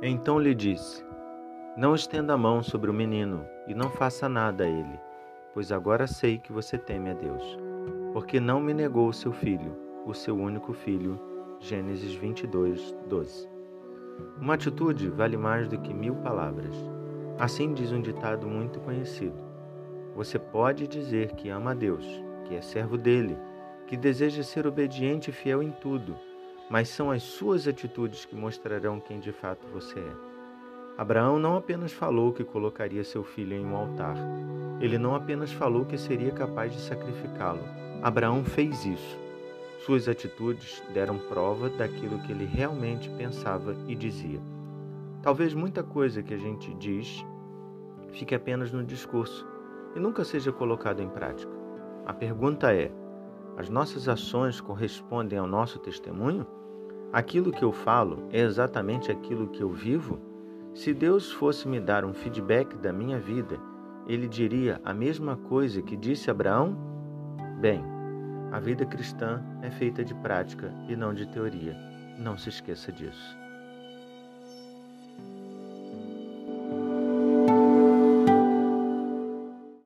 Então lhe disse: Não estenda a mão sobre o menino e não faça nada a ele, pois agora sei que você teme a Deus, porque não me negou o seu filho, o seu único filho. Gênesis 22, 12. Uma atitude vale mais do que mil palavras. Assim diz um ditado muito conhecido. Você pode dizer que ama a Deus, que é servo dele, que deseja ser obediente e fiel em tudo mas são as suas atitudes que mostrarão quem de fato você é. Abraão não apenas falou que colocaria seu filho em um altar, ele não apenas falou que seria capaz de sacrificá-lo. Abraão fez isso. Suas atitudes deram prova daquilo que ele realmente pensava e dizia. Talvez muita coisa que a gente diz fique apenas no discurso e nunca seja colocado em prática. A pergunta é: as nossas ações correspondem ao nosso testemunho? Aquilo que eu falo é exatamente aquilo que eu vivo? Se Deus fosse me dar um feedback da minha vida, ele diria a mesma coisa que disse Abraão? Bem, a vida cristã é feita de prática e não de teoria. Não se esqueça disso.